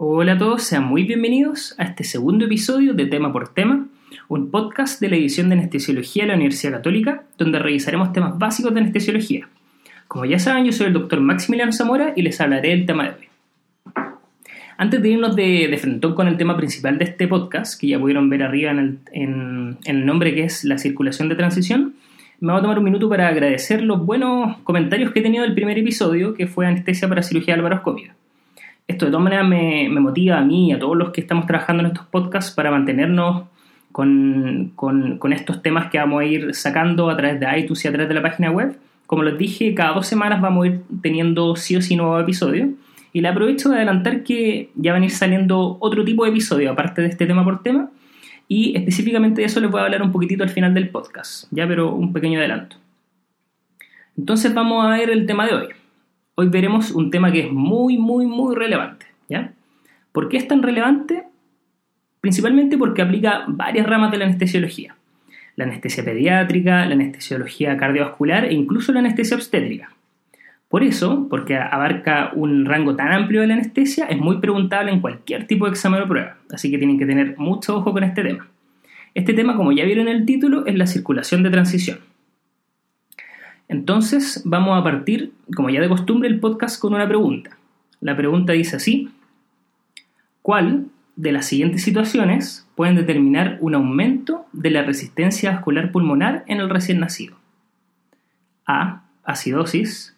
Hola a todos, sean muy bienvenidos a este segundo episodio de Tema por Tema, un podcast de la edición de Anestesiología de la Universidad Católica, donde revisaremos temas básicos de anestesiología. Como ya saben, yo soy el doctor Maximiliano Zamora y les hablaré del tema de hoy. Antes de irnos de, de con el tema principal de este podcast, que ya pudieron ver arriba en el, nombre que es la circulación de transición, me voy a tomar un minuto para agradecer los buenos comentarios que he tenido del primer episodio, que fue anestesia para cirugía de laparoscopia. Esto de todas maneras me, motiva a mí y a todos los que estamos trabajando en estos podcasts para mantenernos con, estos temas que vamos a ir sacando a través de iTunes y a través de la página web. Como les dije, cada dos semanas vamos a ir teniendo sí o sí nuevos episodios. Y le aprovecho de adelantar que ya van a ir saliendo otro tipo de episodios, aparte de este tema por tema. Y específicamente de eso les voy a hablar un poquitito al final del podcast, ya pero un pequeño adelanto. Entonces vamos a ver el tema de hoy hoy veremos un tema que es muy, muy, muy relevante. ¿ya? ¿Por qué es tan relevante? Principalmente porque aplica varias ramas de la anestesiología. La anestesia pediátrica, la anestesiología cardiovascular e incluso la anestesia obstétrica. Por eso, porque abarca un rango tan amplio de la anestesia, es muy preguntable en cualquier tipo de examen o prueba, así que tienen que tener mucho ojo con este tema. Este tema, como ya vieron en el título, es la circulación de transición. Entonces vamos a partir, como ya de costumbre, el podcast con una pregunta. La pregunta dice así, ¿cuál de las siguientes situaciones pueden determinar un aumento de la resistencia vascular pulmonar en el recién nacido? A. Acidosis.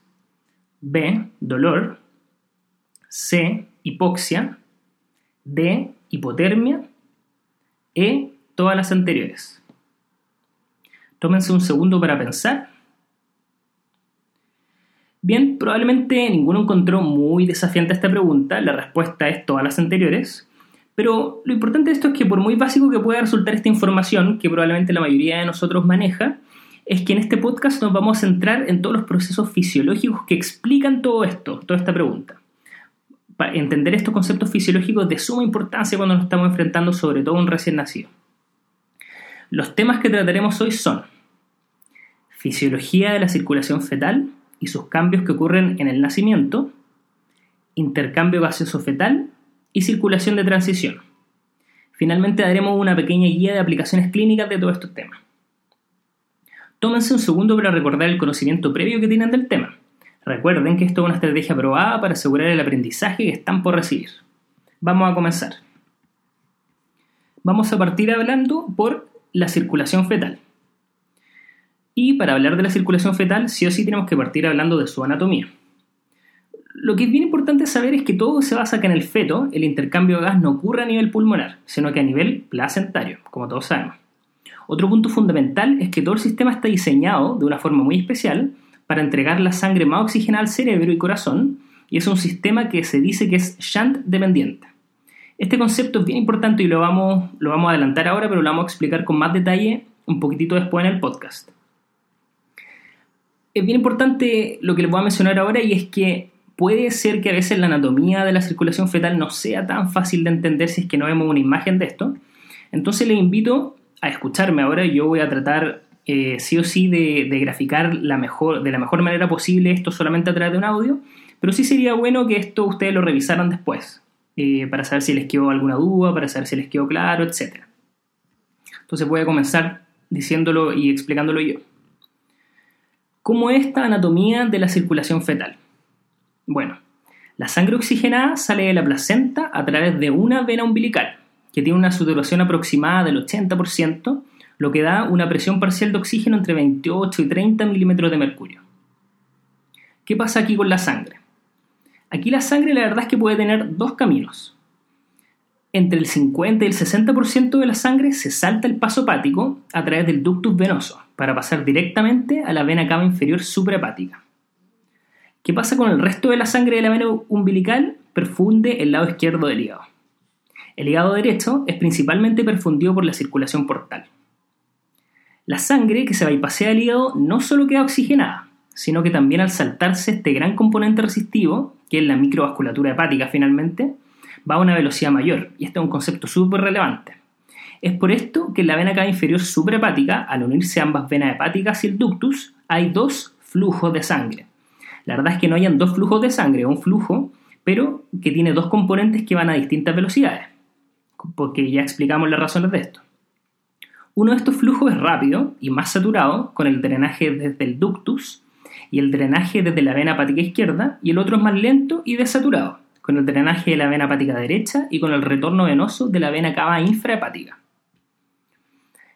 B. Dolor. C. Hipoxia. D. Hipotermia. E. Todas las anteriores. Tómense un segundo para pensar Bien, probablemente ninguno encontró muy desafiante esta pregunta, la respuesta es todas las anteriores, pero lo importante de esto es que por muy básico que pueda resultar esta información, que probablemente la mayoría de nosotros maneja, es que en este podcast nos vamos a centrar en todos los procesos fisiológicos que explican todo esto, toda esta pregunta. Para entender estos conceptos fisiológicos de suma importancia cuando nos estamos enfrentando sobre todo a un recién nacido. Los temas que trataremos hoy son fisiología de la circulación fetal, y sus cambios que ocurren en el nacimiento, intercambio gaseoso fetal y circulación de transición. Finalmente daremos una pequeña guía de aplicaciones clínicas de todos estos temas. Tómense un segundo para recordar el conocimiento previo que tienen del tema. Recuerden que esto es una estrategia probada para asegurar el aprendizaje que están por recibir. Vamos a comenzar. Vamos a partir hablando por la circulación fetal. Y para hablar de la circulación fetal, sí o sí tenemos que partir hablando de su anatomía. Lo que es bien importante saber es que todo se basa que en el feto el intercambio de gas no ocurre a nivel pulmonar, sino que a nivel placentario, como todos sabemos. Otro punto fundamental es que todo el sistema está diseñado de una forma muy especial para entregar la sangre más oxigenada al cerebro y corazón, y es un sistema que se dice que es shunt dependiente. Este concepto es bien importante y lo vamos, lo vamos a adelantar ahora, pero lo vamos a explicar con más detalle un poquitito después en el podcast es bien importante lo que les voy a mencionar ahora y es que puede ser que a veces la anatomía de la circulación fetal no sea tan fácil de entender si es que no vemos una imagen de esto. Entonces les invito a escucharme ahora. Yo voy a tratar eh, sí o sí de, graficar la mejor, de la mejor manera posible esto solamente a través de un audio, pero sí sería bueno que esto ustedes lo revisaran después eh, para saber si les quedó alguna duda, para saber si les quedó claro, etc. Entonces voy a comenzar diciéndolo y explicándolo yo. ¿Cómo es esta anatomía de la circulación fetal? Bueno, la sangre oxigenada sale de la placenta a través de una vena umbilical, que tiene una saturación aproximada del 80%, lo que da una presión parcial de oxígeno entre 28 y 30 milímetros de mercurio. ¿Qué pasa aquí con la sangre? Aquí la sangre la verdad es que puede tener dos caminos. Entre el 50 y el 60% de la sangre se salta el paso hepático a través del ductus venoso, para pasar directamente a la vena cava inferior suprahepática. ¿Qué pasa con el resto de la sangre de la vena umbilical? Perfunde el lado izquierdo del hígado. El hígado derecho es principalmente perfundido por la circulación portal. La sangre que se bypasea al hígado no solo queda oxigenada, sino que también al saltarse este gran componente resistivo, que es la microvasculatura hepática finalmente, va a una velocidad mayor, y este es un concepto súper relevante. Es por esto que en la vena cava inferior suprahepática, al unirse ambas venas hepáticas y el ductus, hay dos flujos de sangre. La verdad es que no hayan dos flujos de sangre, un flujo, pero que tiene dos componentes que van a distintas velocidades, porque ya explicamos las razones de esto. Uno de estos flujos es rápido y más saturado, con el drenaje desde el ductus y el drenaje desde la vena hepática izquierda, y el otro es más lento y desaturado, con el drenaje de la vena hepática derecha y con el retorno venoso de la vena cava infrahepática.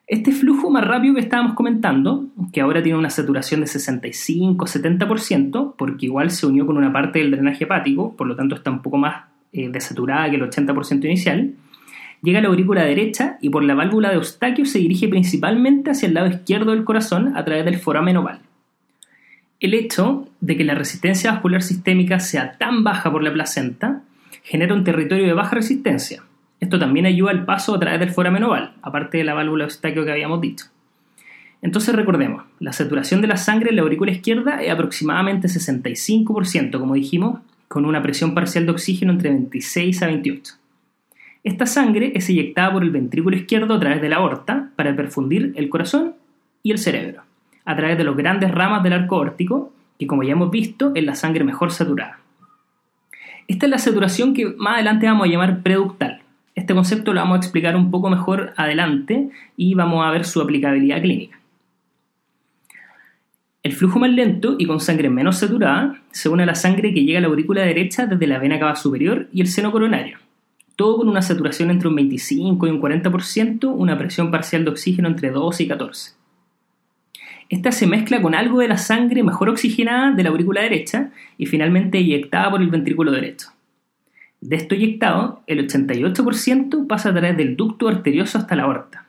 Este flujo más rápido que estábamos comentando, que ahora tiene una saturación de 65-70%, porque igual se unió con una parte del drenaje hepático, por lo tanto está un poco más eh, desaturada que el 80% inicial, llega a la aurícula derecha y por la válvula de Eustaquio se dirige principalmente hacia el lado izquierdo del corazón a través del foramen oval. El hecho de que la resistencia vascular sistémica sea tan baja por la placenta genera un territorio de baja resistencia, esto también ayuda al paso a través del foramen oval, aparte de la válvula Eustaquio que habíamos dicho. Entonces recordemos, la saturación de la sangre en la aurícula izquierda es aproximadamente 65%, como dijimos, con una presión parcial de oxígeno entre 26 a 28. Esta sangre es eyectada por el ventrículo izquierdo a través de la aorta para perfundir el corazón y el cerebro, a través de los grandes ramas del arco órtico, que como ya hemos visto es la sangre mejor saturada. Esta es la saturación que más adelante vamos a llamar preductal. Este concepto lo vamos a explicar un poco mejor adelante y vamos a ver su aplicabilidad clínica. El flujo más lento y con sangre menos saturada se une a la sangre que llega a la aurícula derecha desde la vena cava superior y el seno coronario. Todo con una saturación entre un 25 y un 40%, una presión parcial de oxígeno entre 12 y 14. Esta se mezcla con algo de la sangre mejor oxigenada de la aurícula derecha y finalmente eyectada por el ventrículo derecho. De esto eyectado, el 88% pasa a través del ducto arterioso hasta la aorta.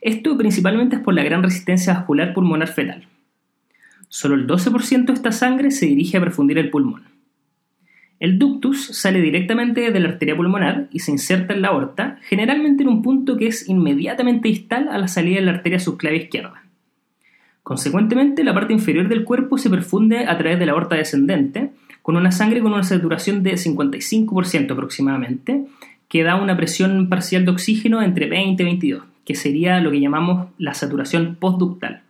Esto principalmente es por la gran resistencia vascular pulmonar fetal. Solo el 12% de esta sangre se dirige a perfundir el pulmón. El ductus sale directamente de la arteria pulmonar y se inserta en la aorta, generalmente en un punto que es inmediatamente distal a la salida de la arteria subclavia izquierda. Consecuentemente, la parte inferior del cuerpo se perfunde a través de la aorta descendente, con una sangre con una saturación de 55% aproximadamente, que da una presión parcial de oxígeno entre 20 y 22, que sería lo que llamamos la saturación postductal.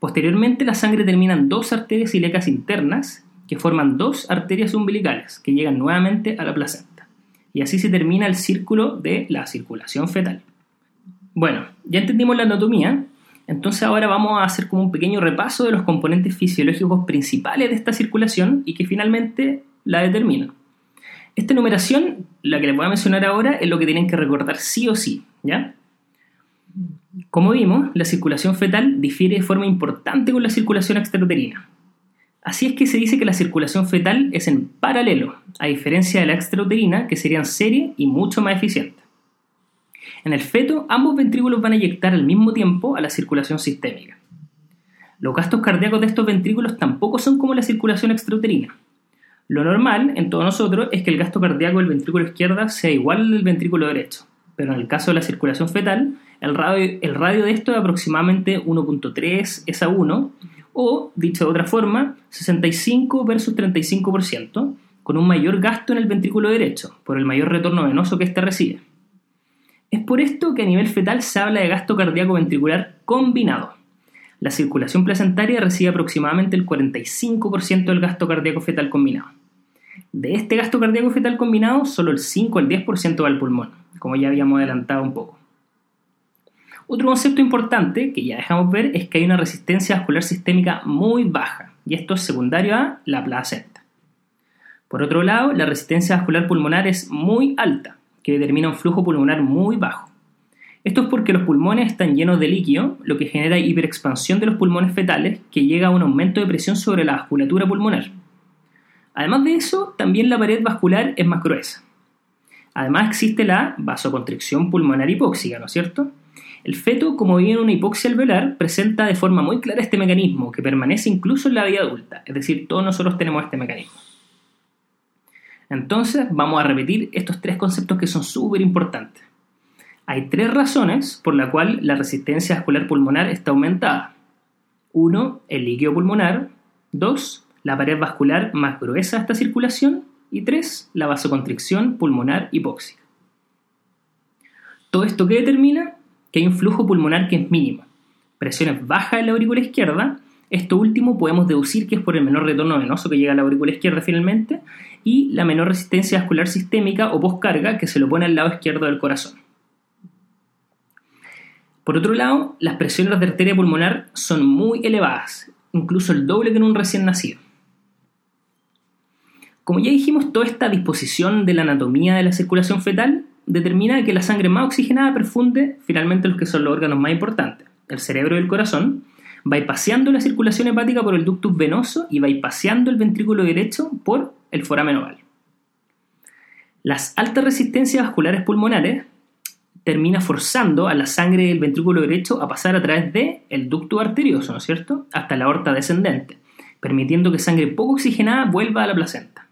Posteriormente, la sangre termina en dos arterias ilecas internas, que forman dos arterias umbilicales, que llegan nuevamente a la placenta. Y así se termina el círculo de la circulación fetal. Bueno, ya entendimos la anatomía, entonces ahora vamos a hacer como un pequeño repaso de los componentes fisiológicos principales de esta circulación y que finalmente la determinan. Esta numeración, la que les voy a mencionar ahora, es lo que tienen que recordar sí o sí, ¿ya? Como vimos, la circulación fetal difiere de forma importante con la circulación extrauterina. Así es que se dice que la circulación fetal es en paralelo, a diferencia de la extrauterina, que sería en serie y mucho más eficiente. En el feto, ambos ventrículos van a eyectar al mismo tiempo a la circulación sistémica. Los gastos cardíacos de estos ventrículos tampoco son como la circulación extrauterina. Lo normal en todos nosotros es que el gasto cardíaco del ventrículo izquierdo sea igual al del ventrículo derecho, pero en el caso de la circulación fetal, el radio, de esto es aproximadamente 1.3 es a 1, o, dicho de otra forma, 65 versus 35%, con un mayor gasto en el ventrículo derecho, por el mayor retorno venoso que éste recibe. Es por esto que a nivel fetal se habla de gasto cardíaco ventricular combinado. La circulación placentaria recibe aproximadamente el 45% del gasto cardíaco fetal combinado. De este gasto cardíaco fetal combinado, solo el 5 al 10% va al pulmón, como ya habíamos adelantado un poco. Otro concepto importante que ya dejamos ver es que hay una resistencia vascular sistémica muy baja, y esto es secundario a la placenta. Por otro lado, la resistencia vascular pulmonar es muy alta, que determina un flujo pulmonar muy bajo. Esto es porque los pulmones están llenos de líquido, lo que genera hiperexpansión de los pulmones fetales, que llega a un aumento de presión sobre la vasculatura pulmonar. Además de eso, también la pared vascular es más gruesa. Además existe la vasoconstricción pulmonar hipóxica, ¿no es cierto? El feto, como vive en una hipoxia alveolar, presenta de forma muy clara este mecanismo, que permanece incluso en la vida adulta, es decir, todos nosotros tenemos este mecanismo. Entonces, vamos a repetir estos tres conceptos que son súper importantes. Hay tres razones por las cuales la resistencia vascular pulmonar está aumentada. Uno, el líquido pulmonar. Dos, la pared vascular más gruesa de esta circulación. Y tres, la vasoconstricción pulmonar hipóxica. Todo esto que determina que hay un flujo pulmonar que es mínimo, presiones bajas en la aurícula izquierda, Esto último podemos deducir que es por el menor retorno venoso que llega a la aurícula izquierda finalmente y la menor resistencia vascular sistémica o poscarga que se lo pone al lado izquierdo del corazón. Por otro lado, las presiones de arteria pulmonar son muy elevadas, incluso el doble que en un recién nacido. Como ya dijimos, toda esta disposición de la anatomía de la circulación fetal determina que la sangre más oxigenada perfunde finalmente los que son los órganos más importantes, el cerebro y el corazón, bypaseando la circulación hepática por el ductus venoso y bypaseando el ventrículo derecho por el foramen oval. Las altas resistencias vasculares pulmonares termina forzando a la sangre del ventrículo derecho a pasar a través del el ducto arterioso, ¿no es cierto?, hasta la aorta descendente, permitiendo que sangre poco oxigenada vuelva a la placenta.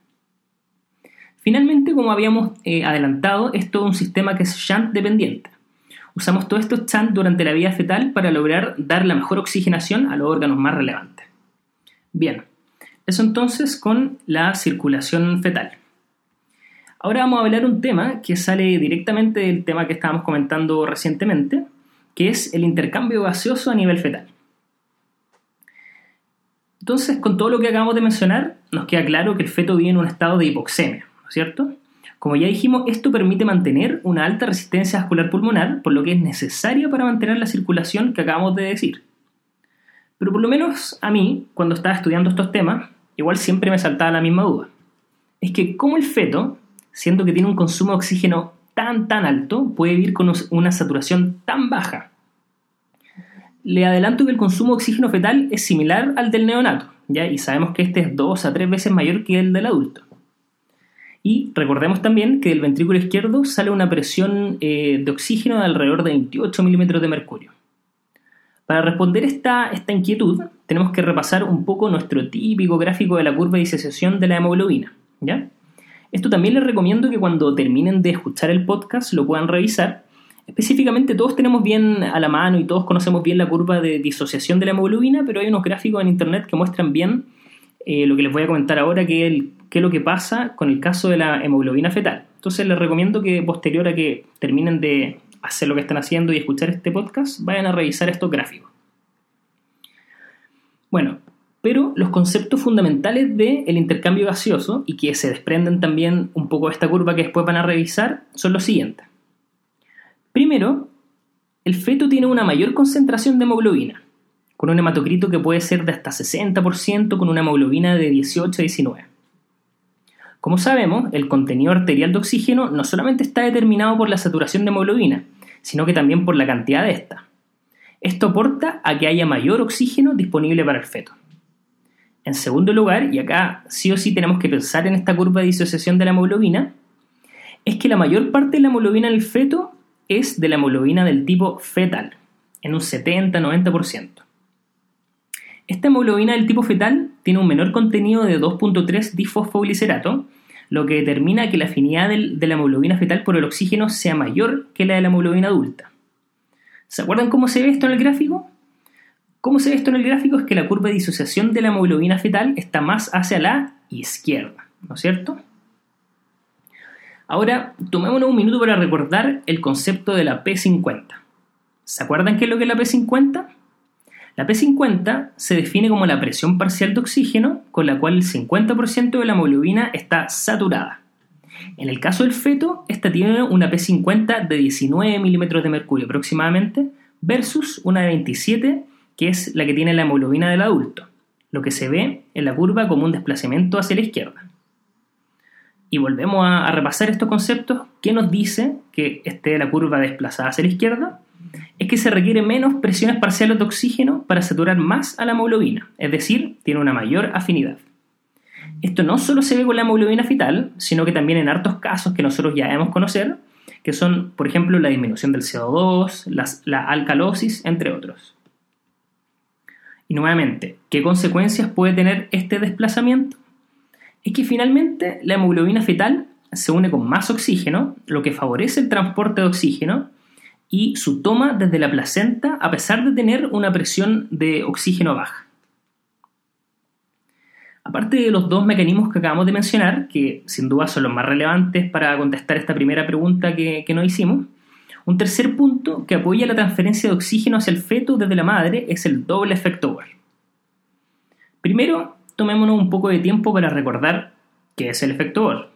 Finalmente, como habíamos eh, adelantado, es todo un sistema que es shunt dependiente. Usamos todos estos shunt durante la vida fetal para lograr dar la mejor oxigenación a los órganos más relevantes. Bien, eso entonces con la circulación fetal. Ahora vamos a hablar un tema que sale directamente del tema que estábamos comentando recientemente, que es el intercambio gaseoso a nivel fetal. Entonces, con todo lo que acabamos de mencionar, nos queda claro que el feto vive en un estado de hipoxemia, ¿no es cierto? Como ya dijimos, esto permite mantener una alta resistencia vascular pulmonar, por lo que es necesaria para mantener la circulación que acabamos de decir. Pero por lo menos a mí, cuando estaba estudiando estos temas, igual siempre me saltaba la misma duda. Es que cómo el feto siendo que tiene un consumo de oxígeno tan tan alto, puede vivir con una saturación tan baja. Le adelanto que el consumo de oxígeno fetal es similar al del neonato, ¿ya? y sabemos que este es dos a tres veces mayor que el del adulto. Y recordemos también que del ventrículo izquierdo sale una presión eh, de oxígeno de alrededor de 28 milímetros de mercurio. Para responder esta, esta inquietud, tenemos que repasar un poco nuestro típico gráfico de la curva de disociación de la hemoglobina. ¿ya? Esto también les recomiendo que cuando terminen de escuchar el podcast lo puedan revisar. Específicamente todos tenemos bien a la mano y todos conocemos bien la curva de disociación de la hemoglobina, pero hay unos gráficos en internet que muestran bien eh, lo que les voy a comentar ahora, que es, es lo que pasa con el caso de la hemoglobina fetal. Entonces les recomiendo que posterior a que terminen de hacer lo que están haciendo y escuchar este podcast, vayan a revisar estos gráficos. Bueno, pero los conceptos fundamentales del intercambio gaseoso y que se desprenden también un poco de esta curva que después van a revisar son los siguientes. Primero, el feto tiene una mayor concentración de hemoglobina, con un hematocrito que puede ser de hasta 60% con una hemoglobina de 18 a 19. Como sabemos, el contenido arterial de oxígeno no solamente está determinado por la saturación de hemoglobina, sino que también por la cantidad de esta. Esto aporta a que haya mayor oxígeno disponible para el feto. En segundo lugar, y acá sí o sí tenemos que pensar en esta curva de disociación de la hemoglobina, es que la mayor parte de la hemoglobina en el feto es de la hemoglobina del tipo fetal, en un 70-90%. Esta hemoglobina del tipo fetal tiene un menor contenido de 2.3 difosfoglicerato, lo que determina que la afinidad de la hemoglobina fetal por el oxígeno sea mayor que la de la hemoglobina adulta. ¿Se acuerdan cómo se ve esto en el gráfico? ¿Cómo se ve esto en el gráfico? Es que la curva de disociación de la hemoglobina fetal está más hacia la izquierda, ¿no es cierto? Ahora, tomémonos un minuto para recordar el concepto de la P50. ¿Se acuerdan qué es lo que es la P50? La P50 se define como la presión parcial de oxígeno con la cual el 50% de la hemoglobina está saturada. En el caso del feto, esta tiene una P50 de 19 milímetros de mercurio aproximadamente versus una de 27 que es la que tiene la hemoglobina del adulto, lo que se ve en la curva como un desplazamiento hacia la izquierda. Y volvemos a, repasar estos conceptos. ¿Qué nos dice que esté la curva desplazada hacia la izquierda? Es que se requiere menos presiones parciales de oxígeno para saturar más a la hemoglobina, es decir, tiene una mayor afinidad. Esto no solo se ve con la hemoglobina fetal, sino que también en hartos casos que nosotros ya debemos conocer, que son, por ejemplo, la disminución del CO2, la alcalosis, entre otros. Y nuevamente, ¿qué consecuencias puede tener este desplazamiento? Es que finalmente la hemoglobina fetal se une con más oxígeno, lo que favorece el transporte de oxígeno y su toma desde la placenta a pesar de tener una presión de oxígeno baja. Aparte de los dos mecanismos que acabamos de mencionar, que sin duda son los más relevantes para contestar esta primera pregunta que, que nos hicimos, un tercer punto que apoya la transferencia de oxígeno hacia el feto desde la madre es el doble efecto Bohr. Primero, tomémonos un poco de tiempo para recordar qué es el efecto Bohr.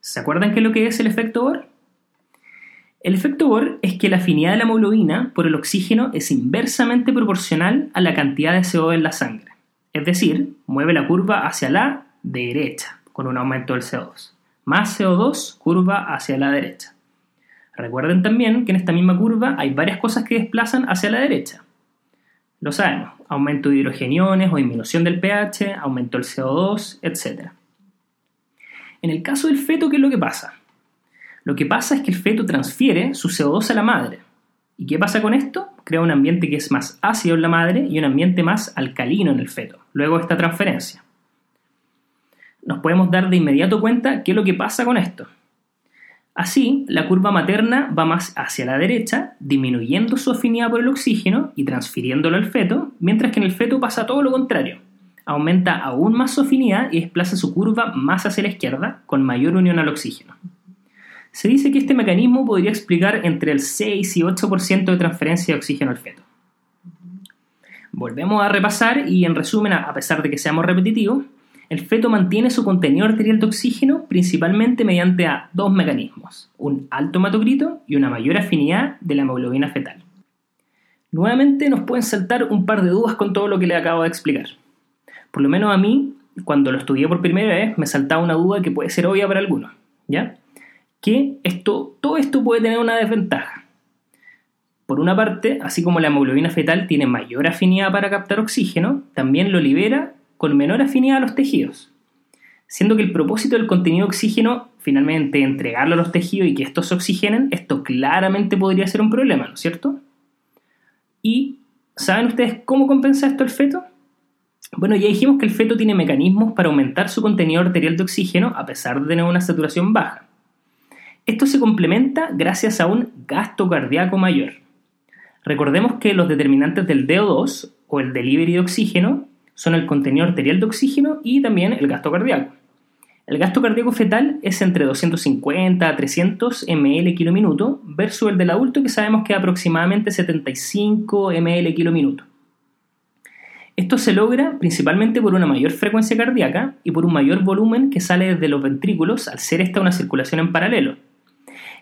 ¿Se acuerdan qué es lo que es el efecto Bohr? El efecto Bohr es que la afinidad de la hemoglobina por el oxígeno es inversamente proporcional a la cantidad de CO2 en la sangre. Es decir, mueve la curva hacia la derecha con un aumento del CO2. Más CO2, curva hacia la derecha. Recuerden también que en esta misma curva hay varias cosas que desplazan hacia la derecha. Lo sabemos, aumento de hidrogeniones o disminución del pH, aumento del CO2, etc. En el caso del feto, ¿qué es lo que pasa? Lo que pasa es que el feto transfiere su CO2 a la madre. ¿Y qué pasa con esto? Crea un ambiente que es más ácido en la madre y un ambiente más alcalino en el feto, luego de esta transferencia. Nos podemos dar de inmediato cuenta qué es lo que pasa con esto. Así, la curva materna va más hacia la derecha, disminuyendo su afinidad por el oxígeno y transfiriéndolo al feto, mientras que en el feto pasa todo lo contrario. Aumenta aún más su afinidad y desplaza su curva más hacia la izquierda, con mayor unión al oxígeno. Se dice que este mecanismo podría explicar entre el 6 y 8% de transferencia de oxígeno al feto. Volvemos a repasar y en resumen, a pesar de que seamos repetitivos, el feto mantiene su contenido arterial de oxígeno principalmente mediante dos mecanismos, un alto hematocrito y una mayor afinidad de la hemoglobina fetal. Nuevamente nos pueden saltar un par de dudas con todo lo que le acabo de explicar. Por lo menos a mí, cuando lo estudié por primera vez, me saltaba una duda que puede ser obvia para algunos, ¿ya? Que esto, todo esto puede tener una desventaja. Por una parte, así como la hemoglobina fetal tiene mayor afinidad para captar oxígeno, también lo libera con menor afinidad a los tejidos, siendo que el propósito del contenido de oxígeno finalmente entregarlo a los tejidos y que estos se oxigenen, esto claramente podría ser un problema, ¿no es cierto? ¿Y saben ustedes cómo compensa esto el feto? Bueno, ya dijimos que el feto tiene mecanismos para aumentar su contenido arterial de oxígeno a pesar de tener una saturación baja. Esto se complementa gracias a un gasto cardíaco mayor. Recordemos que los determinantes del DO2 o el delivery de oxígeno son el contenido arterial de oxígeno y también el gasto cardíaco. El gasto cardíaco fetal es entre 250 a 300 ml kilo minuto versus el del adulto que sabemos que es aproximadamente 75 ml kilo minuto. Esto se logra principalmente por una mayor frecuencia cardíaca y por un mayor volumen que sale desde los ventrículos al ser esta una circulación en paralelo.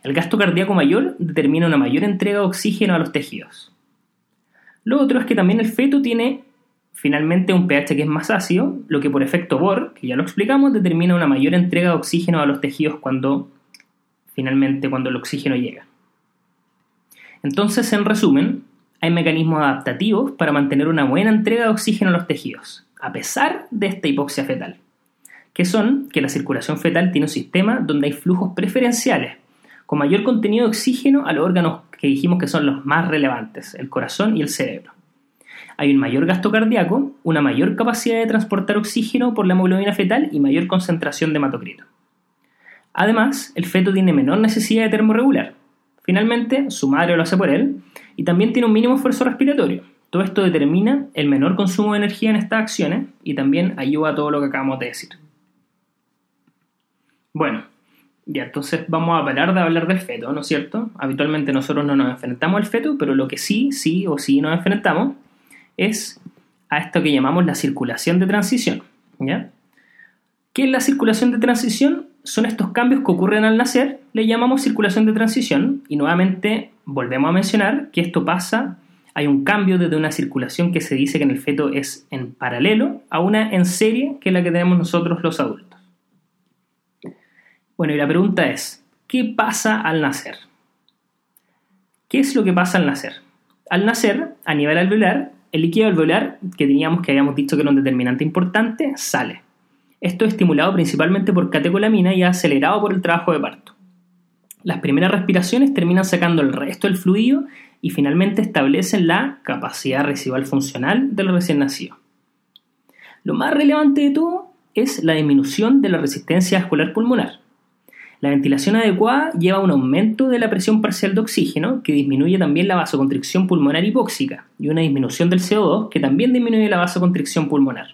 El gasto cardíaco mayor determina una mayor entrega de oxígeno a los tejidos. Lo otro es que también el feto tiene finalmente un pH que es más ácido, lo que por efecto Bohr, que ya lo explicamos, determina una mayor entrega de oxígeno a los tejidos cuando finalmente cuando el oxígeno llega. Entonces, en resumen, hay mecanismos adaptativos para mantener una buena entrega de oxígeno a los tejidos, a pesar de esta hipoxia fetal, que son que la circulación fetal tiene un sistema donde hay flujos preferenciales, con mayor contenido de oxígeno a los órganos que dijimos que son los más relevantes, el corazón y el cerebro hay un mayor gasto cardíaco, una mayor capacidad de transportar oxígeno por la hemoglobina fetal y mayor concentración de hematocrito. Además, el feto tiene menor necesidad de termorregular. Finalmente, su madre lo hace por él y también tiene un mínimo esfuerzo respiratorio. Todo esto determina el menor consumo de energía en estas acciones y también ayuda a todo lo que acabamos de decir. Bueno, ya entonces vamos a parar de hablar del feto, ¿no es cierto? Habitualmente nosotros no nos enfrentamos al feto, pero lo que sí, sí o sí nos enfrentamos es a esto que llamamos la circulación de transición. ¿ya? ¿Qué es la circulación de transición? Son estos cambios que ocurren al nacer, le llamamos circulación de transición y nuevamente volvemos a mencionar que esto pasa, hay un cambio desde una circulación que se dice que en el feto es en paralelo a una en serie que es la que tenemos nosotros los adultos. Bueno, y la pregunta es, ¿qué pasa al nacer? ¿Qué es lo que pasa al nacer? Al nacer, a nivel alveolar, el líquido alveolar, que teníamos que habíamos dicho que era un determinante importante, sale. Esto es estimulado principalmente por catecolamina y acelerado por el trabajo de parto. Las primeras respiraciones terminan sacando el resto del fluido y finalmente establecen la capacidad residual funcional del recién nacido. Lo más relevante de todo es la disminución de la resistencia vascular pulmonar. La ventilación adecuada lleva a un aumento de la presión parcial de oxígeno, que disminuye también la vasoconstricción pulmonar hipóxica, y una disminución del CO2, que también disminuye la vasoconstricción pulmonar.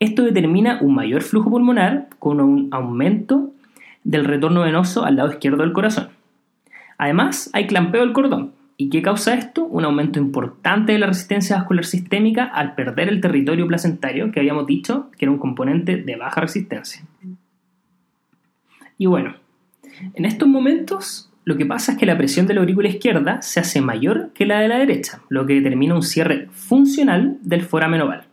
Esto determina un mayor flujo pulmonar con un aumento del retorno venoso al lado izquierdo del corazón. Además, hay clampeo del cordón, ¿Y qué causa esto? Un aumento importante de la resistencia vascular sistémica al perder el territorio placentario que habíamos dicho que era un componente de baja resistencia. Y bueno, en estos momentos lo que pasa es que la presión de la aurícula izquierda se hace mayor que la de la derecha, lo que determina un cierre funcional del foramen oval.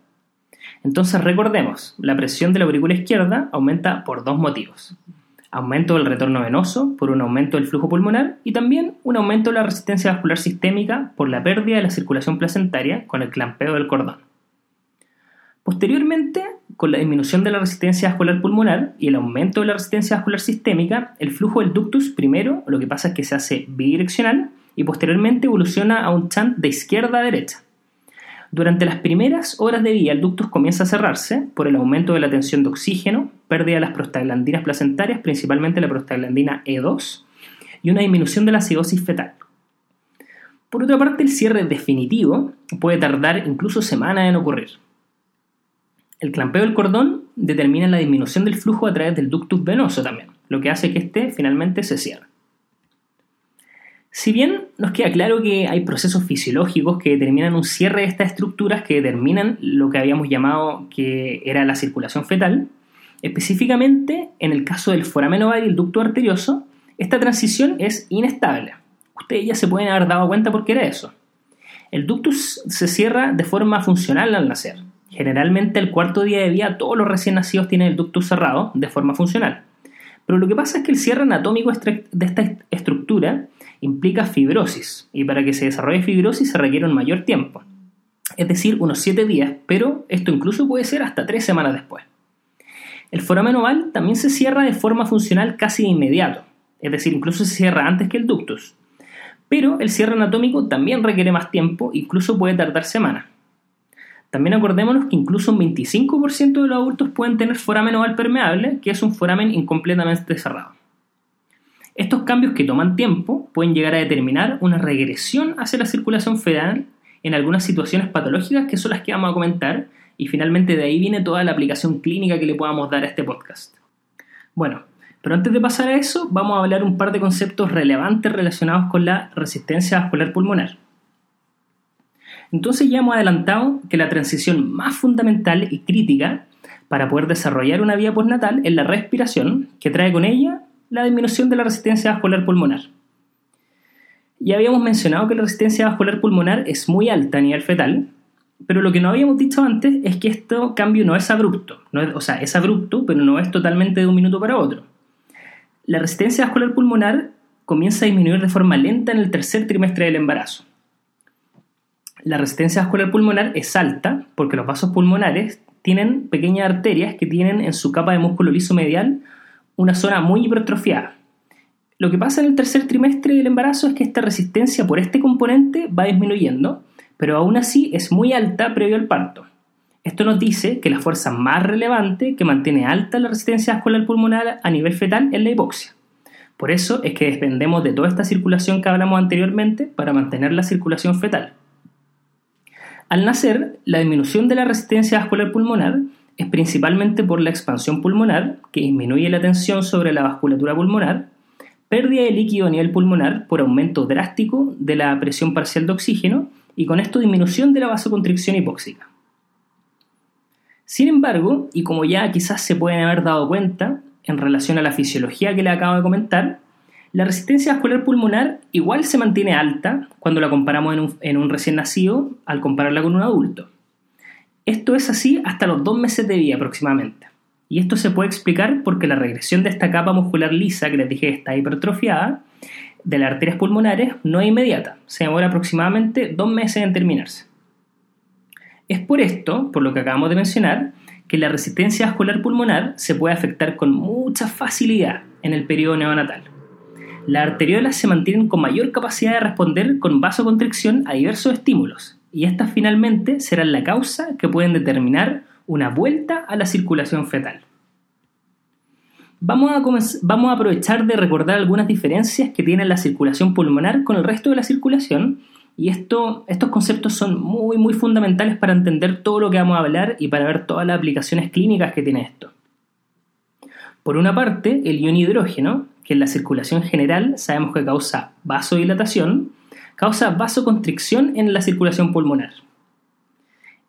Entonces recordemos, la presión de la aurícula izquierda aumenta por dos motivos aumento del retorno venoso por un aumento del flujo pulmonar y también un aumento de la resistencia vascular sistémica por la pérdida de la circulación placentaria con el clampeo del cordón. Posteriormente, con la disminución de la resistencia vascular pulmonar y el aumento de la resistencia vascular sistémica, el flujo del ductus primero lo que pasa es que se hace bidireccional y posteriormente evoluciona a un chant de izquierda a derecha. Durante las primeras horas de día el ductus comienza a cerrarse por el aumento de la tensión de oxígeno, pérdida de las prostaglandinas placentarias, principalmente la prostaglandina E2, y una disminución de la acidosis fetal. Por otra parte, el cierre definitivo puede tardar incluso semanas en ocurrir. El clampeo del cordón determina la disminución del flujo a través del ductus venoso también, lo que hace que éste finalmente se cierre. Si bien nos queda claro que hay procesos fisiológicos que determinan un cierre de estas estructuras que determinan lo que habíamos llamado que era la circulación fetal, específicamente en el caso del foramen oval y el ducto arterioso, esta transición es inestable. Ustedes ya se pueden haber dado cuenta por qué era eso. El ductus se cierra de forma funcional al nacer. Generalmente el cuarto día de vida todos los recién nacidos tienen el ductus cerrado de forma funcional. Pero lo que pasa es que el cierre anatómico de esta estructura implica fibrosis y para que se desarrolle fibrosis se requiere un mayor tiempo, es decir, unos 7 días, pero esto incluso puede ser hasta 3 semanas después. El foramen oval también se cierra de forma funcional casi de inmediato, es decir, incluso se cierra antes que el ductus. Pero el cierre anatómico también requiere más tiempo, incluso puede tardar semanas. También acordémonos que incluso un 25% de los adultos pueden tener foramen oval permeable, que es un foramen incompletamente cerrado. Estos cambios que toman tiempo pueden llegar a determinar una regresión hacia la circulación fetal en algunas situaciones patológicas que son las que vamos a comentar y finalmente de ahí viene toda la aplicación clínica que le podamos dar a este podcast. Bueno, pero antes de pasar a eso, vamos a hablar un par de conceptos relevantes relacionados con la resistencia vascular pulmonar. Entonces ya hemos adelantado que la transición más fundamental y crítica para poder desarrollar una vía postnatal es la respiración, que trae con ella la disminución de la resistencia vascular pulmonar. Ya habíamos mencionado que la resistencia vascular pulmonar es muy alta a nivel fetal, pero lo que no habíamos dicho antes es que este cambio no es abrupto, o sea, es abrupto, pero no es totalmente de un minuto para otro. La resistencia vascular pulmonar comienza a disminuir de forma lenta en el tercer trimestre del embarazo. La resistencia vascular pulmonar es alta porque los vasos pulmonares tienen pequeñas arterias que tienen en su capa de músculo liso medial una zona muy hipertrofiada. Lo que pasa en el tercer trimestre del embarazo es que esta resistencia por este componente va disminuyendo, pero aún así es muy alta previo al parto. Esto nos dice que la fuerza más relevante que mantiene alta la resistencia vascular pulmonar a nivel fetal es la hipoxia. Por eso es que dependemos de toda esta circulación que hablamos anteriormente para mantener la circulación fetal. Al nacer, la disminución de la resistencia vascular pulmonar es principalmente por la expansión pulmonar, que disminuye la tensión sobre la vasculatura pulmonar, pérdida de líquido a nivel pulmonar por aumento drástico de la presión parcial de oxígeno y con esto disminución de la vasoconstricción hipóxica. Sin embargo, y como ya quizás se pueden haber dado cuenta en relación a la fisiología que le acabo de comentar, la resistencia vascular pulmonar igual se mantiene alta cuando la comparamos en un, recién nacido al compararla con un adulto. Esto es así hasta los dos meses de vida aproximadamente. Y esto se puede explicar porque la regresión de esta capa muscular lisa que les dije está hipertrofiada de las arterias pulmonares no es inmediata, se demora aproximadamente dos meses en terminarse. Es por esto, por lo que acabamos de mencionar, que la resistencia vascular pulmonar se puede afectar con mucha facilidad en el periodo neonatal. Las arteriolas se mantienen con mayor capacidad de responder con vasoconstricción a diversos estímulos, y estas finalmente serán la causa que pueden determinar una vuelta a la circulación fetal. Vamos a, vamos a aprovechar de recordar algunas diferencias que tiene la circulación pulmonar con el resto de la circulación y esto, estos conceptos son muy muy fundamentales para entender todo lo que vamos a hablar y para ver todas las aplicaciones clínicas que tiene esto. Por una parte, el ion hidrógeno, que en la circulación general sabemos que causa vasodilatación, causa vasoconstricción en la circulación pulmonar.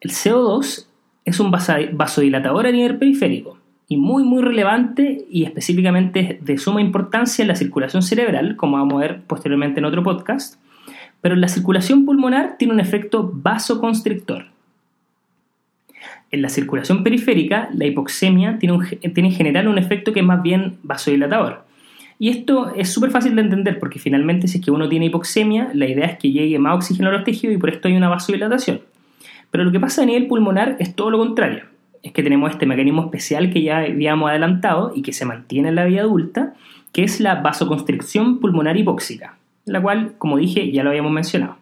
El CO2 es un vasodilatador a nivel periférico y muy muy relevante y específicamente de suma importancia en la circulación cerebral, como vamos a ver posteriormente en otro podcast, pero en la circulación pulmonar tiene un efecto vasoconstrictor. En la circulación periférica, la hipoxemia tiene, tiene en general un efecto que es más bien vasodilatador. Y esto es súper fácil de entender porque finalmente si es que uno tiene hipoxemia, la idea es que llegue más oxígeno a los tejidos y por esto hay una vasodilatación. Pero lo que pasa a nivel pulmonar es todo lo contrario. Es que tenemos este mecanismo especial que ya habíamos adelantado y que se mantiene en la vida adulta, que es la vasoconstricción pulmonar hipóxica, la cual, como dije, ya lo habíamos mencionado.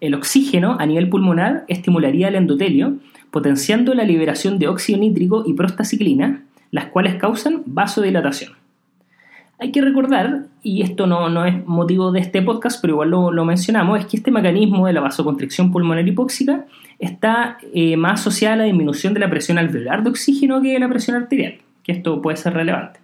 El oxígeno a nivel pulmonar estimularía el endotelio, potenciando la liberación de óxido nítrico y prostaciclina, las cuales causan vasodilatación. Hay que recordar, y esto no, es motivo de este podcast, pero igual lo, mencionamos, es que este mecanismo de la vasoconstricción pulmonar hipóxica está eh, más asociado a la disminución de la presión alveolar de oxígeno que de la presión arterial, que esto puede ser relevante.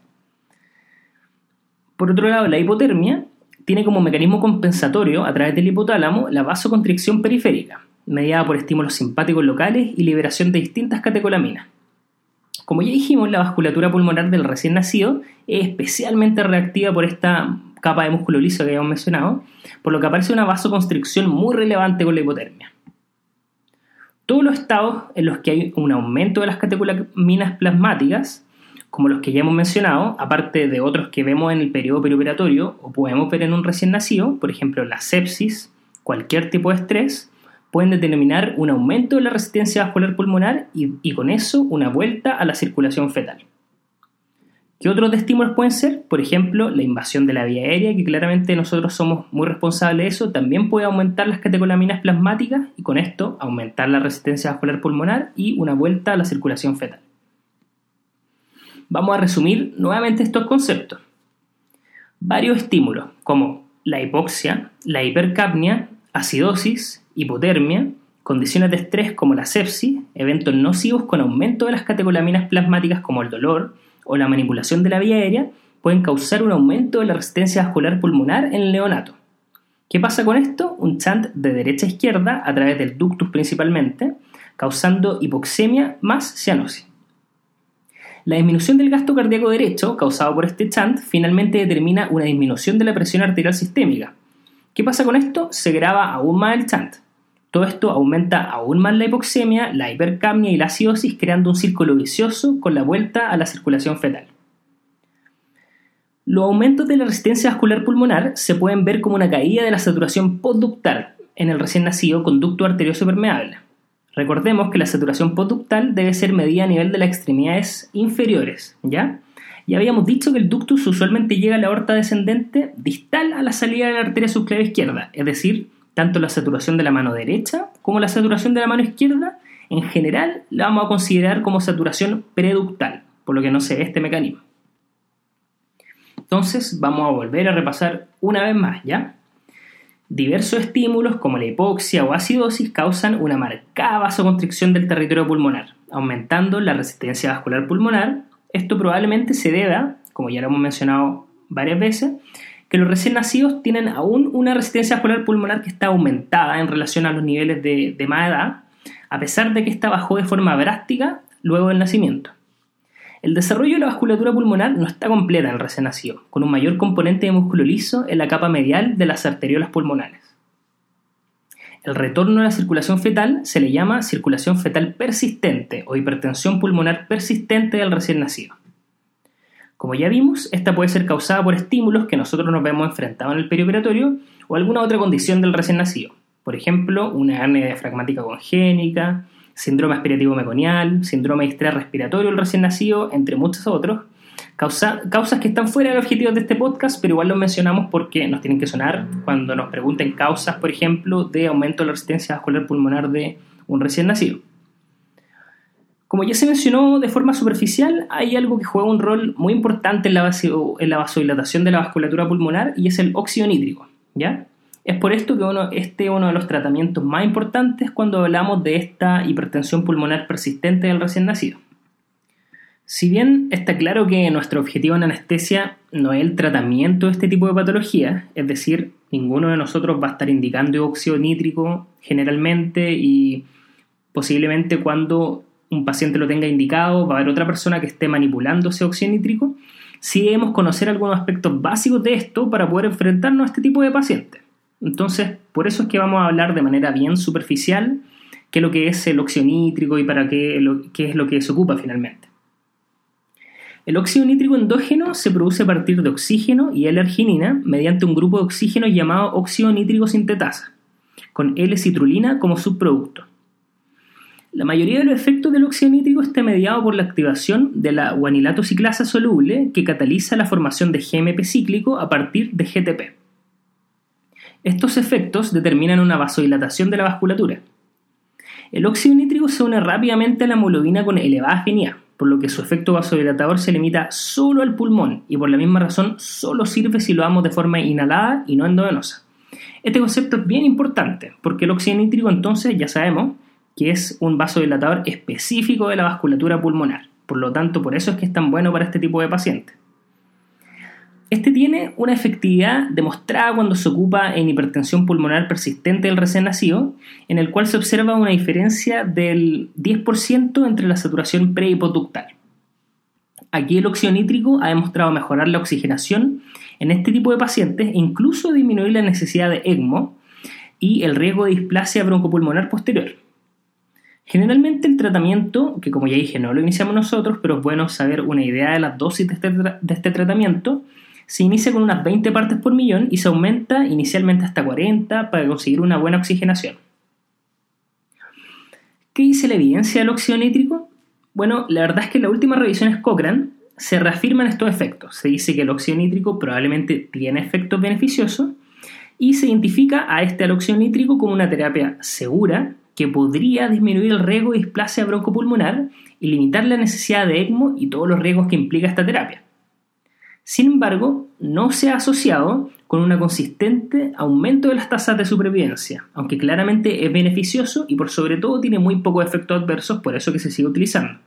Por otro lado, la hipotermia tiene como mecanismo compensatorio a través del hipotálamo la vasoconstricción periférica, mediada por estímulos simpáticos locales y liberación de distintas catecolaminas. Como ya dijimos, la vasculatura pulmonar del recién nacido es especialmente reactiva por esta capa de músculo liso que habíamos mencionado, por lo que aparece una vasoconstricción muy relevante con la hipotermia. Todos los estados en los que hay un aumento de las catecolaminas plasmáticas, como los que ya hemos mencionado, aparte de otros que vemos en el periodo perioperatorio o podemos ver en un recién nacido, por ejemplo la sepsis, cualquier tipo de estrés, pueden determinar un aumento de la resistencia vascular pulmonar y, con eso una vuelta a la circulación fetal. ¿Qué otros estímulos pueden ser? Por ejemplo, la invasión de la vía aérea, que claramente nosotros somos muy responsables de eso, también puede aumentar las catecolaminas plasmáticas y con esto aumentar la resistencia vascular pulmonar y una vuelta a la circulación fetal. Vamos a resumir nuevamente estos conceptos. Varios estímulos, como la hipoxia, la hipercapnia, acidosis, hipotermia, condiciones de estrés como la sepsis, eventos nocivos con aumento de las catecolaminas plasmáticas como el dolor o la manipulación de la vía aérea, pueden causar un aumento de la resistencia vascular pulmonar en el neonato. ¿Qué pasa con esto? Un chant de derecha a izquierda a través del ductus principalmente, causando hipoxemia más cianosis. La disminución del gasto cardíaco derecho, causado por este chant, finalmente determina una disminución de la presión arterial sistémica. ¿Qué pasa con esto? Se graba aún más el chant. Todo esto aumenta aún más la hipoxemia, la hipercapnia y la acidosis, creando un círculo vicioso con la vuelta a la circulación fetal. Los aumentos de la resistencia vascular pulmonar se pueden ver como una caída de la saturación postductal en el recién nacido conducto arterioso permeable. Recordemos que la saturación postductal debe ser medida a nivel de las extremidades inferiores, ¿ya? Ya habíamos dicho que el ductus usualmente llega a la aorta descendente distal a la salida de la arteria subclavia izquierda, es decir, tanto la saturación de la mano derecha como la saturación de la mano izquierda, en general la vamos a considerar como saturación preductal, por lo que no se ve este mecanismo. Entonces vamos a volver a repasar una vez más, ¿ya? Diversos estímulos como la hipoxia o acidosis causan una marcada vasoconstricción del territorio pulmonar, aumentando la resistencia vascular pulmonar. Esto probablemente se deba, como ya lo hemos mencionado varias veces, que los recién nacidos tienen aún una resistencia vascular pulmonar que está aumentada en relación a los niveles de, más edad, a pesar de que esta bajó de forma drástica luego del nacimiento. El desarrollo de la vasculatura pulmonar no está completa en el recién nacido, con un mayor componente de músculo liso en la capa medial de las arteriolas pulmonares. El retorno a la circulación fetal se le llama circulación fetal persistente o hipertensión pulmonar persistente del recién nacido. Como ya vimos, esta puede ser causada por estímulos que nosotros nos vemos enfrentados en el perioperatorio o alguna otra condición del recién nacido. Por ejemplo, una hernia diafragmática congénica, síndrome aspirativo meconial, síndrome de estrés respiratorio del recién nacido, entre muchos otros. causas que están fuera del objetivo de este podcast, pero igual los mencionamos porque nos tienen que sonar cuando nos pregunten causas, por ejemplo, de aumento de la resistencia vascular pulmonar de un recién nacido. Como ya se mencionó de forma superficial, hay algo que juega un rol muy importante en la, vasodilatación de la vasculatura pulmonar y es el óxido nítrico. ¿ya? Es por esto que uno, este es uno de los tratamientos más importantes cuando hablamos de esta hipertensión pulmonar persistente del recién nacido. Si bien está claro que nuestro objetivo en anestesia no es el tratamiento de este tipo de patología, es decir, ninguno de nosotros va a estar indicando óxido nítrico generalmente y posiblemente cuando un paciente lo tenga indicado va a haber otra persona que esté manipulando ese óxido nítrico, sí debemos conocer algunos aspectos básicos de esto para poder enfrentarnos a este tipo de pacientes. Entonces, por eso es que vamos a hablar de manera bien superficial qué es lo que es el óxido nítrico y para qué, qué es lo que se ocupa finalmente. El óxido nítrico endógeno se produce a partir de oxígeno y L-arginina mediante un grupo de oxígeno llamado óxido nítrico sintetasa, con L-citrulina como subproducto. La mayoría de los efectos del óxido nítrico está mediado por la activación de la guanilato ciclasa soluble que cataliza la formación de GMP cíclico a partir de GTP. Estos efectos determinan una vasodilatación de la vasculatura. El óxido nítrico se une rápidamente a la hemoglobina con elevada afinidad, por lo que su efecto vasodilatador se limita solo al pulmón y por la misma razón solo sirve si lo damos de forma inhalada y no endovenosa. Este concepto es bien importante porque el óxido nítrico entonces ya sabemos que es un vasodilatador específico de la vasculatura pulmonar. Por lo tanto, por eso es que es tan bueno para este tipo de pacientes. Este tiene una efectividad demostrada cuando se ocupa en hipertensión pulmonar persistente del recién nacido, en el cual se observa una diferencia del 10% entre la saturación pre y postductal. Aquí el óxido nítrico ha demostrado mejorar la oxigenación en este tipo de pacientes e incluso disminuir la necesidad de ECMO y el riesgo de displasia broncopulmonar posterior. Generalmente el tratamiento, que como ya dije no lo iniciamos nosotros, pero es bueno saber una idea de las dosis de este, este tratamiento, se inicia con unas 20 partes por millón y se aumenta inicialmente hasta 40 para conseguir una buena oxigenación. ¿Qué dice la evidencia del óxido nítrico? Bueno, la verdad es que en las últimas revisiones Cochrane se reafirman estos efectos. Se dice que el óxido nítrico probablemente tiene efectos beneficiosos y se identifica a este óxido nítrico como una terapia segura que podría disminuir el riesgo de displasia broncopulmonar y limitar la necesidad de ECMO y todos los riesgos que implica esta terapia. Sin embargo, no se ha asociado con un consistente aumento de las tasas de supervivencia, aunque claramente es beneficioso y por sobre todo tiene muy pocos efectos adversos, por eso que se sigue utilizando.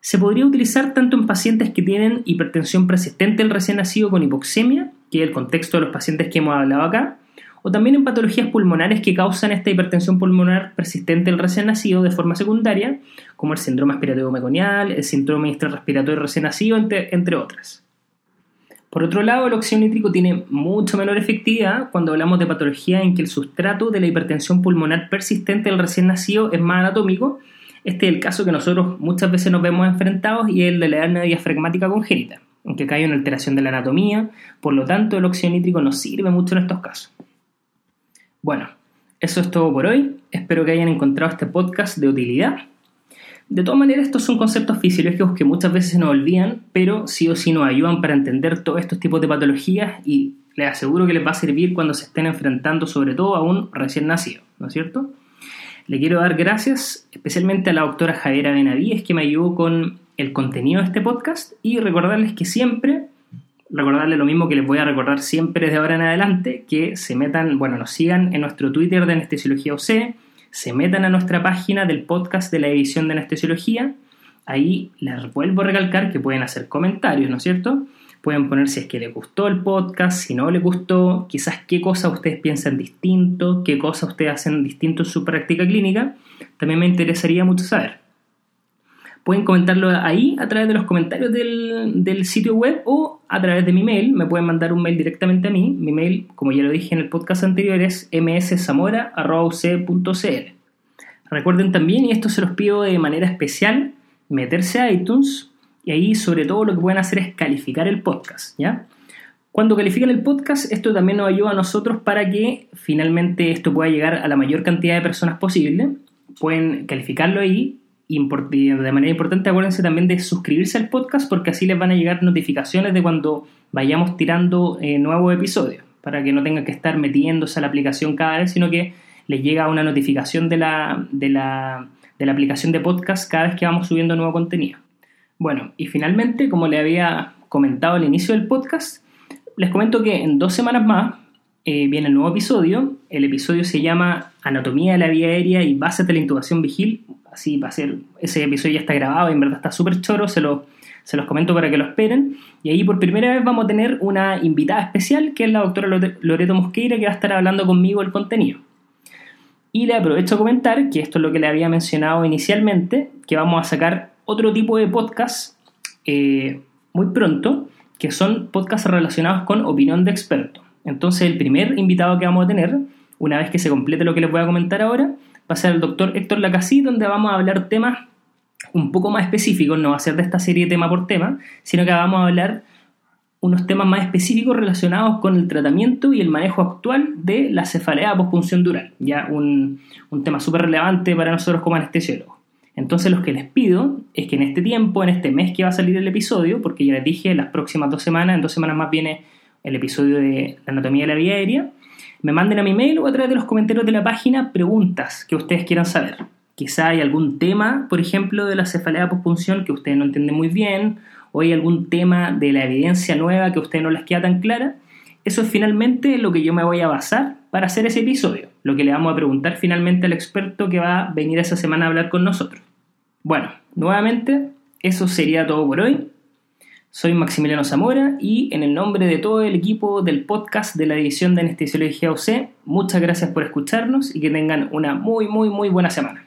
Se podría utilizar tanto en pacientes que tienen hipertensión persistente del recién nacido con hipoxemia, que es el contexto de los pacientes que hemos hablado acá, o también en patologías pulmonares que causan esta hipertensión pulmonar persistente del recién nacido de forma secundaria, como el síndrome aspiratorio meconial, el síndrome extrarrespiratorio recién nacido, entre, entre otras. Por otro lado, el óxido nítrico tiene mucho menor efectividad cuando hablamos de patología en que el sustrato de la hipertensión pulmonar persistente del recién nacido es más anatómico. Este es el caso que nosotros muchas veces nos vemos enfrentados y es el de la hernia diafragmática congénita, aunque acá hay una alteración de la anatomía, por lo tanto el óxido nítrico no sirve mucho en estos casos. Bueno, eso es todo por hoy. Espero que hayan encontrado este podcast de utilidad de todas maneras, estos son conceptos fisiológicos que muchas veces se nos olvidan, pero sí o sí nos ayudan para entender todos estos tipos de patologías y les aseguro que les va a servir cuando se estén enfrentando sobre todo a un recién nacido, ¿no es cierto? Le quiero dar gracias especialmente a la doctora Javiera Benavides que me ayudó con el contenido de este podcast y recordarles que siempre, recordarles lo mismo que les voy a recordar siempre desde ahora en adelante, que se metan, bueno, nos sigan en nuestro Twitter de Anestesiología OC, se metan a nuestra página del podcast de la división de anestesiología. Ahí les vuelvo a recalcar que pueden hacer comentarios, ¿no es cierto? Pueden poner si es que les gustó el podcast, si no les gustó, quizás qué cosas ustedes piensan distinto, qué cosas ustedes hacen distinto en su práctica clínica. También me interesaría mucho saber. Pueden comentarlo ahí a través de los comentarios del, del, sitio web o a través de mi mail. Me pueden mandar un mail directamente a mí. Mi mail, como ya lo dije en el podcast anterior, es mszamora.uc.cl. Recuerden también, y esto se los pido de manera especial, meterse a iTunes y ahí sobre todo lo que pueden hacer es calificar el podcast, ¿ya? Cuando califican el podcast, esto también nos ayuda a nosotros para que finalmente esto pueda llegar a la mayor cantidad de personas posible. Pueden calificarlo ahí de manera importante acuérdense también de suscribirse al podcast porque así les van a llegar notificaciones de cuando vayamos tirando eh, nuevos episodios, para que no tengan que estar metiéndose a la aplicación cada vez, sino que les llega una notificación de la, de la, de la aplicación de podcast cada vez que vamos subiendo nuevo contenido. Bueno, y finalmente, como le había comentado al inicio del podcast, les comento que en dos semanas más eh, viene el nuevo episodio. El episodio se llama Anatomía de la vía aérea y bases de la intubación vigil así va a ser, ese episodio ya está grabado y en verdad está súper choro, se, se los comento para que lo esperen. Y ahí por primera vez vamos a tener una invitada especial, que es la doctora Loreto Mosqueira, que va a estar hablando conmigo el contenido. Y le aprovecho a comentar, que esto es lo que le había mencionado inicialmente, que vamos a sacar otro tipo de podcast eh, muy pronto, que son podcasts relacionados con opinión de expertos. Entonces el primer invitado que vamos a tener, una vez que se complete lo que les voy a comentar ahora, va a ser el doctor Héctor Lacasí, donde vamos a hablar temas un poco más específicos, no va a ser de esta serie tema por tema, sino que vamos a hablar unos temas más específicos relacionados con el tratamiento y el manejo actual de la cefalea pospunción dural, ya un, un tema súper relevante para nosotros como anestesiólogos. Entonces lo que les pido es que en este tiempo, en este mes que va a salir el episodio, porque ya les dije, las próximas dos semanas, en dos semanas más viene el episodio de la anatomía de la vía aérea, me manden a mi mail o a través de los comentarios de la página preguntas que ustedes quieran saber. Quizá hay algún tema, por ejemplo, de la cefalea pospunción que ustedes no entienden muy bien, o hay algún tema de la evidencia nueva que a ustedes no les queda tan clara, eso es finalmente lo que yo me voy a basar para hacer ese episodio, lo que le vamos a preguntar finalmente al experto que va a venir esa semana a hablar con nosotros. Bueno, nuevamente, eso sería todo por hoy. Soy Maximiliano Zamora y en el nombre de todo el equipo del podcast de la División de Anestesiología UC, muchas gracias por escucharnos y que tengan una muy, muy, muy buena semana.